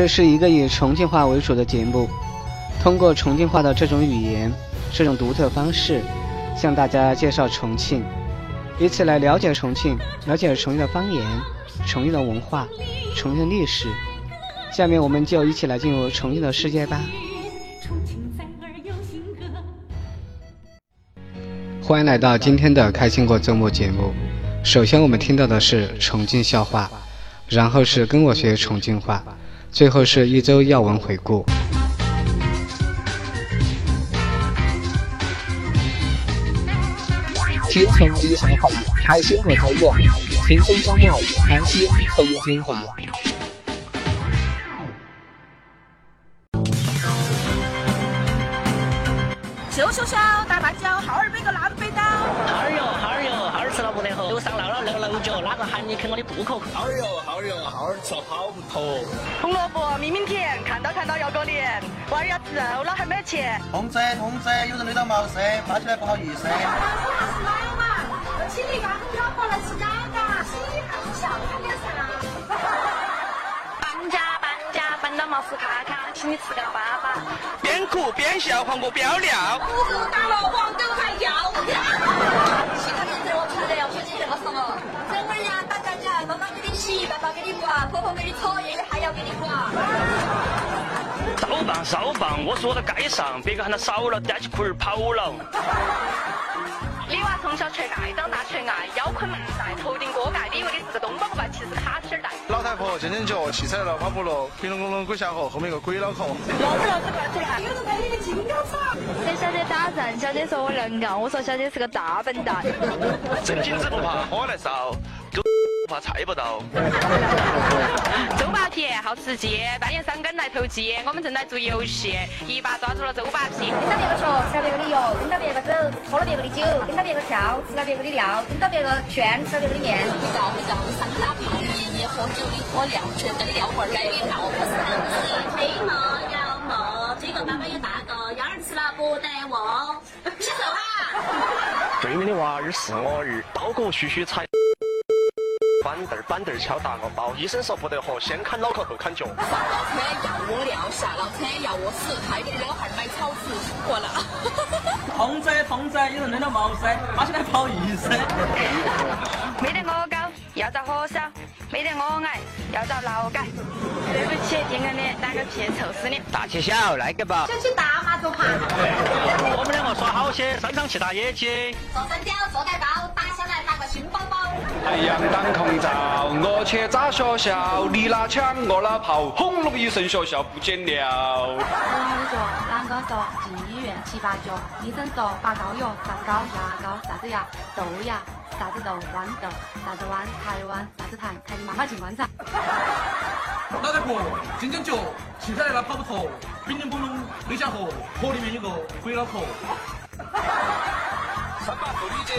这是一个以重庆话为主的节目，通过重庆话的这种语言、这种独特方式，向大家介绍重庆，以此来了解重庆，了解重庆的方言、重庆的文化、重庆的历史。下面我们就一起来进入重庆的世界吧。欢迎来到今天的开心过周末节目。首先我们听到的是重庆笑话，然后是跟我学重庆话，最后是一周要闻回顾。听重庆笑话，开心过周末，轻松周末，开心重庆话。秀秀秀，大半脚，耗儿背个南北刀。耗儿你啃我的布口？耗儿哟，耗儿哟，耗儿吃了跑不脱。红萝卜明明甜，看到看到要过年。娃儿要吃肉了还没钱。通知通知，有人累到毛噻，发起来不好意思。老是哪有嘛？请你家老婆来吃鸭肝，喜还是笑？看点啥？搬家搬家搬到毛斯卡卡，请你吃个粑粑。边哭边笑，黄瓜飙尿。不是打了黄狗还要尿。其他年代我出来要说起这个什么？整儿呀打架架，你，爸爸给你刮，婆婆给你搓，爷爷还要给你刮。扫棒扫棒，我说到街上，别个喊他少了，叼起裤儿跑了。你娃从小缺爱，长大缺爱，腰困慢带，头顶锅盖，你以为你是个东宝吧？其实卡起儿带。老太婆尖尖脚，汽车来了跑不了，平隆隆隆滚下河，后面个鬼脑壳。老子老子快出来！有人陪你的金刚草。给小姐打针，小姐说我能干，我说小姐是个大笨蛋。真金子不怕火来烧，狗不怕菜不到。周扒皮好吃鸡，半夜三更来投鸡，我们正在做游戏，一把抓住了周扒皮。跟到别个学，吃了别个的药，跟到别个走，喝了别个的酒，跟到别个跳，吃了别个的料，跟到别个圈，吃了别个的面。你绕不绕上他泡面，你喝酒你喝尿，全跟尿味儿改变闹不是黑么要么，这个妈妈有大个，幺儿吃了不得忘。洗手啊！对面的娃儿是我儿，刀割嘘嘘踩。板凳儿板凳儿敲打我包，医生说不得活，先砍脑壳后砍脚。上了车要屙尿，下了车要我屎，太给老汉买草纸活了。通知通知，有人扔了毛噻，发起来不好意思。没得我高，要找火烧；没得我矮，要找劳改。对不起，天干的，打个屁，臭死你！大切小来个吧。想去大麻做盘。我们两个耍好些，擅长去打野鸡。做三雕，做蛋糕。太阳当空照，我去找学校，你拿枪我拿炮，轰隆一声学校不见了。我说啷个说进医院七八脚，医生说拔膏药、上膏、牙膏啥子牙，豆芽啥子豆，豌豆啥子豌，台湾啥子台，台你妈妈进棺材。老太婆尖尖脚，汽车来了跑不脱，冰冰咚咚飞下河，河里面有个鬼脑壳。三八妇女节，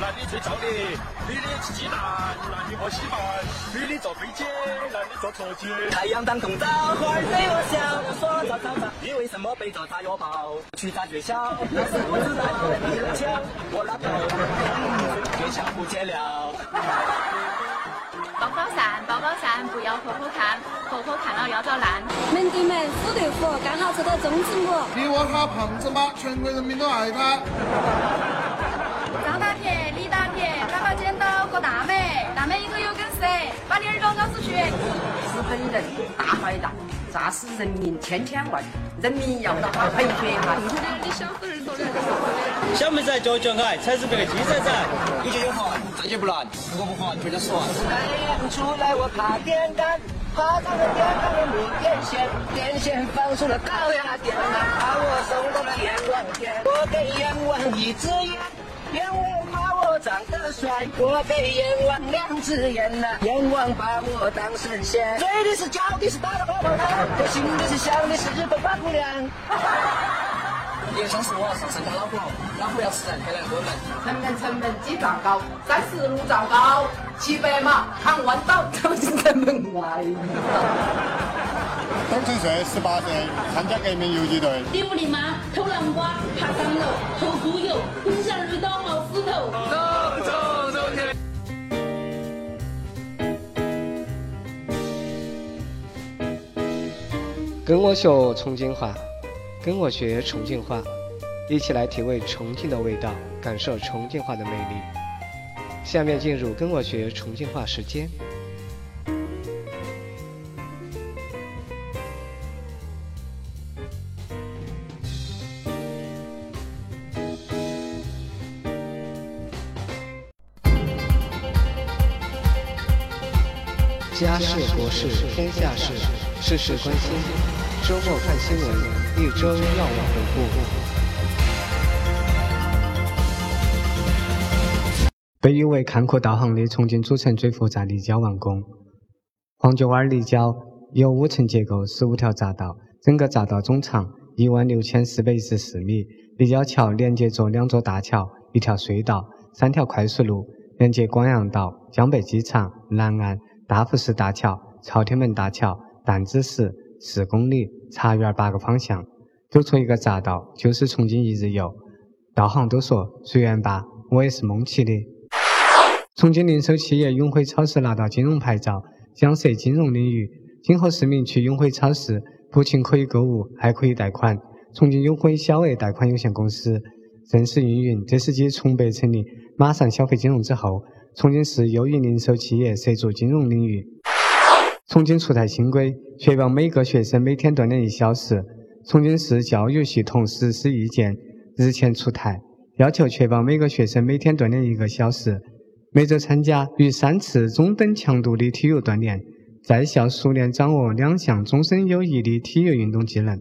男的最燥的，女的吃鸡蛋，男的喝稀饭，女的坐飞机，男的坐车机。太阳当空照，花儿对我笑，我说早早早，你为什么背着炸药包去炸学校？老师不知道，你拿枪，我拿刀，学校不见了。包包散，包包散，不要婆婆看，婆婆看了要遭难。门对门，虎对虎，刚好凑到中子母。你问他胖子吗？全国人民都爱他。资本人大坏蛋，炸死人民千千万，人民要让他赔血哈。小妹仔脚脚矮，踩死别个鸡仔仔。有解就好，再解不难，如果不好就回家说。太阳出来，我怕点干，怕长了点干了没电线，电线放出了高压电缆，把我送到了阎王殿。我给阎王一支烟，长得帅；我被阎王两只眼呐，阎王把我当神仙。嘴里是叫的是打了泡泡糖，我心里是想的是日本花姑娘。也像是我上山家老虎，老虎要吃人，快来我们。成本成本几丈高，三十六丈高，骑白马扛弯刀走进城门外。董承岁十八岁，参加革命游击队。李木林妈偷南瓜，爬上楼，偷猪油，红线绿刀冒石头。跟我学重庆话，跟我学重庆话，一起来体味重庆的味道，感受重庆话的魅力。下面进入跟我学重庆话时间。家事国事天下事，事事关心。周末看新闻，一周要闻回顾。被誉为坎坷导航的重庆主城最复杂立交完工。黄九湾立交有五层结构，十五条匝道，整个匝道总长一万六千四百一十四米。立交桥连接着两座大桥、一条隧道、三条快速路，连接广阳道、江北机场、南岸。大福寺大桥、朝天门大桥、弹子石四公里，茶园八个方向，走出一个匝道就是重庆一日游。导航都说随缘吧，我也是蒙起的。重庆零售企业永辉超市拿到金融牌照，将涉金融领域。今后市民去永辉超市，不仅可以购物，还可以贷款。重庆永辉小额贷款有限公司正式运营，这是继从北成立马上消费金融之后。重庆市又一零售企业涉足金融领域。重庆出台新规，确保每个学生每天锻炼一小时。重庆市教育系统实施意见日前出台，要求确保每个学生每天锻炼一个小时，每周参加逾三次中等强度的体育锻炼，在校熟练掌握两项终身有益的体育运动技能。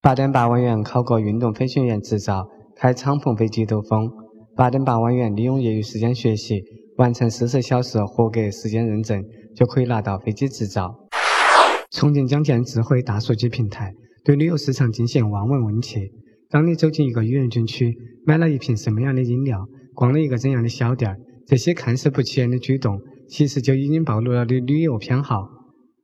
八点八万元考个运动飞行员执照，开敞篷飞机兜风。八点八万元利用业余时间学习。完成四十小时合格时间认证，就可以拿到飞机执照。重庆将建智慧大数据平台，对旅游市场进行望闻问切。当你走进一个语言景区，买了一瓶什么样的饮料，逛了一个怎样的小店，这些看似不起眼的举动，其实就已经暴露了你旅游偏好。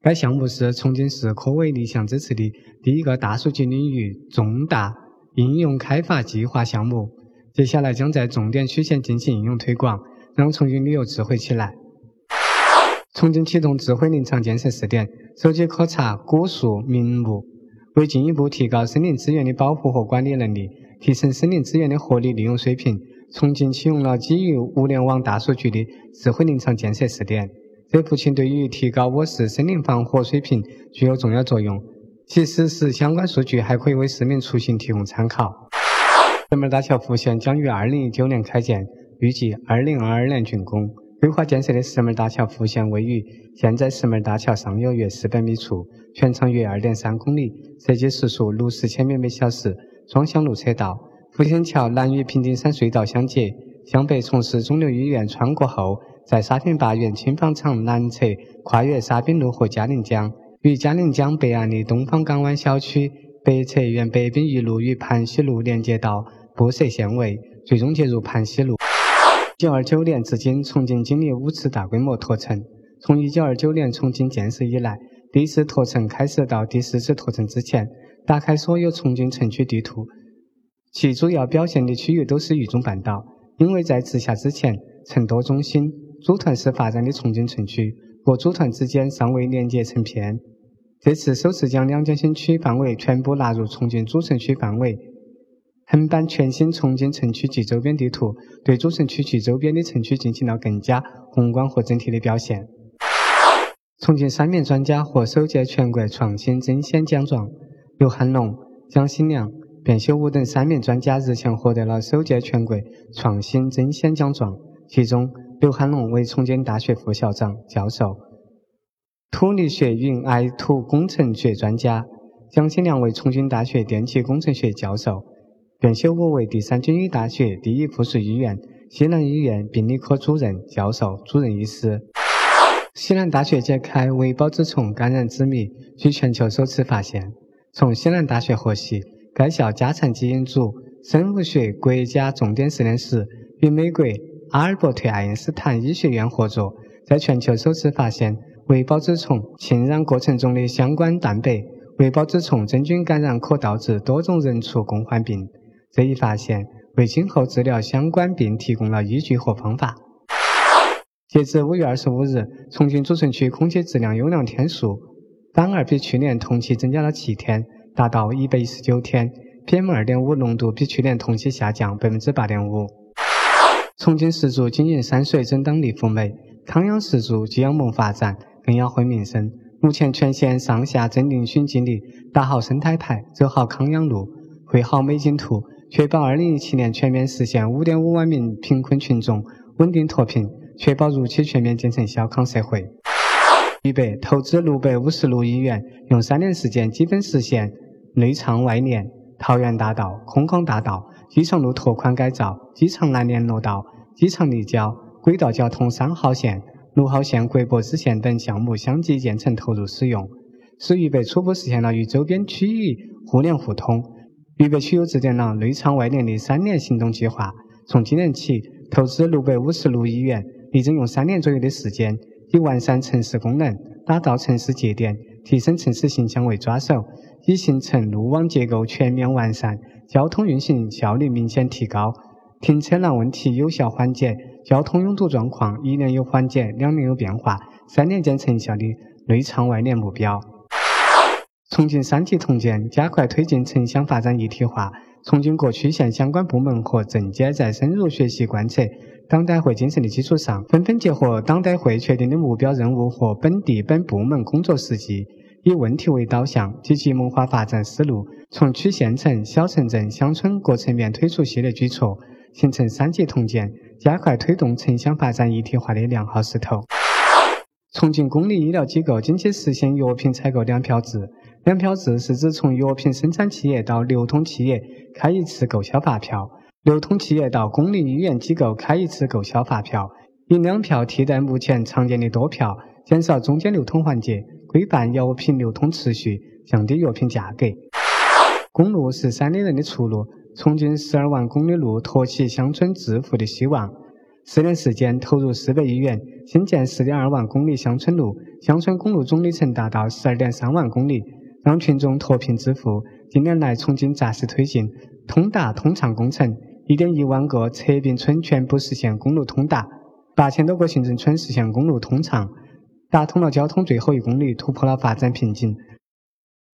该项目是重庆市科委立项支持的第一个大数据领域重大应用开发计划项目，接下来将在重点区县进行应用推广。让重庆旅游智慧起来。重庆启动智慧林场建设试点，手机可查古树名木。为进一步提高森林资源的保护和管理能力，提升森林资源的合理利用水平，重庆启用了基于物联网大数据的智慧林场建设试点。这不仅对于提高我市森林防火水平具有重要作用，其实施相关数据还可以为市民出行提供参考。石门大桥复线将于二零一九年开建。预计二零二二年竣工。规划建设的石门大桥复线位于现在石门大桥上游约四百米处，全长约二点三公里，设计时速六十千米每小时，双向路车道。复线桥南与平顶山隧道相接，向北从市肿瘤医院穿过后，在沙坪坝原轻纺厂南侧跨越沙滨路和嘉陵江，与嘉陵江北岸的东方港湾小区北侧沿北滨一路与盘溪路连接到布设县位，最终接入盘溪路。一九二九年至今，重庆经历五次大规模拓城。从一九二九年重庆建设以来，第一次拓城开始到第四次拓城之前，打开所有重庆城区地图，其主要表现的区域都是渝中半岛。因为在直辖之前，成都中心组团式发展的重庆城区，各组团之间尚未连接成片。这次首次将两江新区范围全部纳入重庆主城区范围。横版全新重庆城区及周边地图，对主城区及周边的城区进行了更加宏观和整体的表现。重庆三名专家获首届全国创新争先奖状，刘汉龙、蒋新良、卞修武等三名专家日前获得了首届全国创新争先奖状。其中，刘汉龙为重庆大学副校长、教授，土力学与爱土工程学专家；蒋新良为重庆大学电气工程学教授。卞修武为第三军医大学第一附属医院西南医院病理科主任、教授、主任医师。西南大学揭开微孢子虫感染之谜，据全球首次发现。从西南大学获悉，该校家产基因组生物学国家重点实验室与美国阿尔伯特爱因斯坦医学院合作，在全球首次发现微孢子虫侵染过程中的相关蛋白。微孢子虫真菌感染可导致多种人畜共患病。这一发现为今后治疗相关病提供了依据和方法。截至五月二十五日，重庆主城区空气质量优良天数反而比去年同期增加了七天，达到一百一十九天。PM 二点五浓度比去年同期下降百分之八点五。重庆石柱经营山水整党立赴美，康养石柱既要萌发展，更要惠民生。目前全县上下正定巡经理打好生态牌，走好康养路，绘好美景图，确保二零一七年全面实现五点五万名贫困群众稳定脱贫，确保如期全面建成小康社会。预备投资六百五十六亿元，用三年时间基本实现内畅外联。桃园大道、空港大道、机场路拓宽改造、机场南联络道、机场立交、轨道交通三号线、六号线国博支线等项目相继建成投入使用，使渝北初步实现了与周边区域互联互通。渝北区又制定了内畅外联的三年行动计划，从今年起投资六百五十六亿元，力争用三年左右的时间，以完善城市功能、打造城市节点、提升城市形象为抓手。以形成路网结构全面完善，交通运行效率明显提高，停车难问题有效缓解，交通拥堵状况一年有缓解，两年有变化，三年见成效的内畅外联目标。重庆三级同建加快推进城乡发展一体化，重庆各区县相关部门和政监在深入学习贯彻党代会精神的基础上，纷纷结合党代会确定的目标任务和本地本部门工作实际。以问题为导向，积极谋划发展思路，从区县城、小城镇、乡村各层面推出系列举措，形成三级同建加快推动城乡发展一体化的良好势头。重庆公立医疗机构近期实行药品采购两票制，两票制是指从药品生产企业到流通企业开一次购销发票，流通企业到公立医院机构开一次购销发票，以两票替代目前常见的多票，减少中间流通环节。规范药品流通秩序，降低药品价格。公路是山里人的出路，重庆十二万公里路托起乡村致富的希望。四年时间投入四百亿元，新建四点二万公里乡村路，乡村公路总里程达到十二点三万公里，让群众脱贫致富。近年来，重庆扎实推进通达通畅工程，一点一万个撤并村全部实现公路通达，八千多个行政村实现公路通畅。打通了交通最后一公里，突破了发展瓶颈，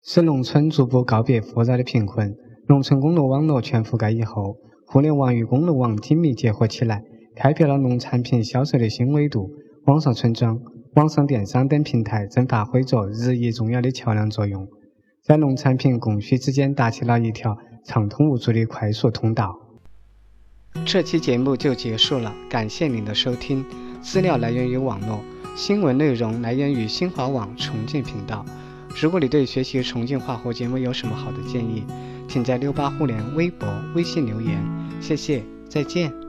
使农村逐步告别复杂的贫困。农村公路网络全覆盖以后，互联网与公路网紧密结合起来，开辟了农产品销售的新维度。网上村庄、网上电商等平台正发挥着日益重要的桥梁作用，在农产品供需之间搭起了一条畅通无阻的快速通道。这期节目就结束了，感谢您的收听。资料来源于网络。新闻内容来源于新华网重庆频道。如果你对学习重庆话或节目有什么好的建议，请在六八互联微博、微信留言。谢谢，再见。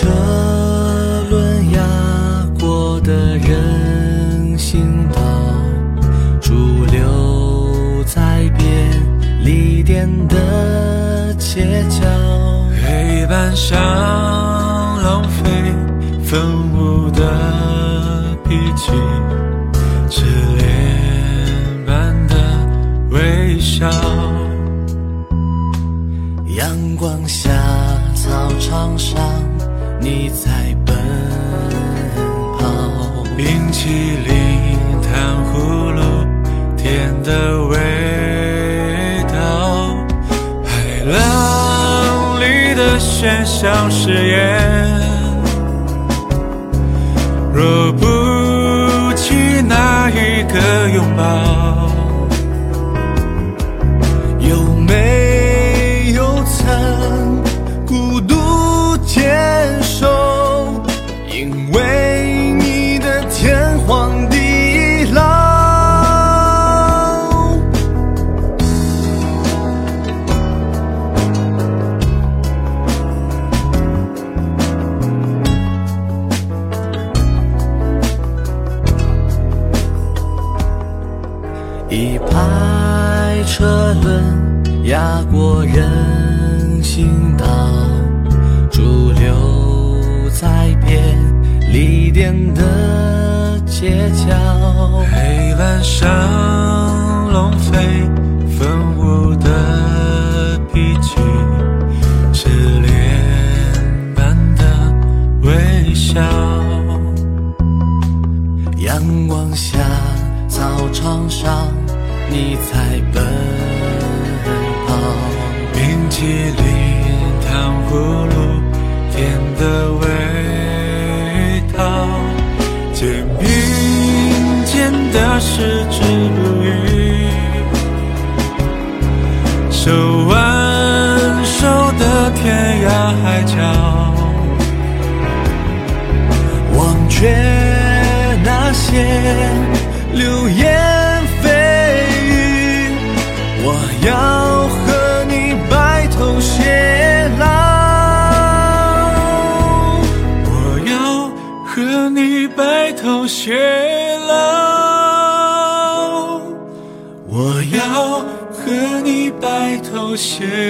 车轮压过的人行道。驻留在便利店的街角，黑板上浪费粉雾的笔记，痴恋般的微笑。阳光下，操场上，你在奔跑，冰淇淋糖葫芦，甜的味。道。海浪里的喧嚣，誓言，若不一排车轮压过人行道，驻留在别离店的街角。黑板上龙飞凤舞的脾气，是脸般的微笑，阳光下。操场上你在奔跑。冰淇淋、糖葫芦，甜的味道，肩并肩的是治愈，手挽手的天涯海角，忘却那些些。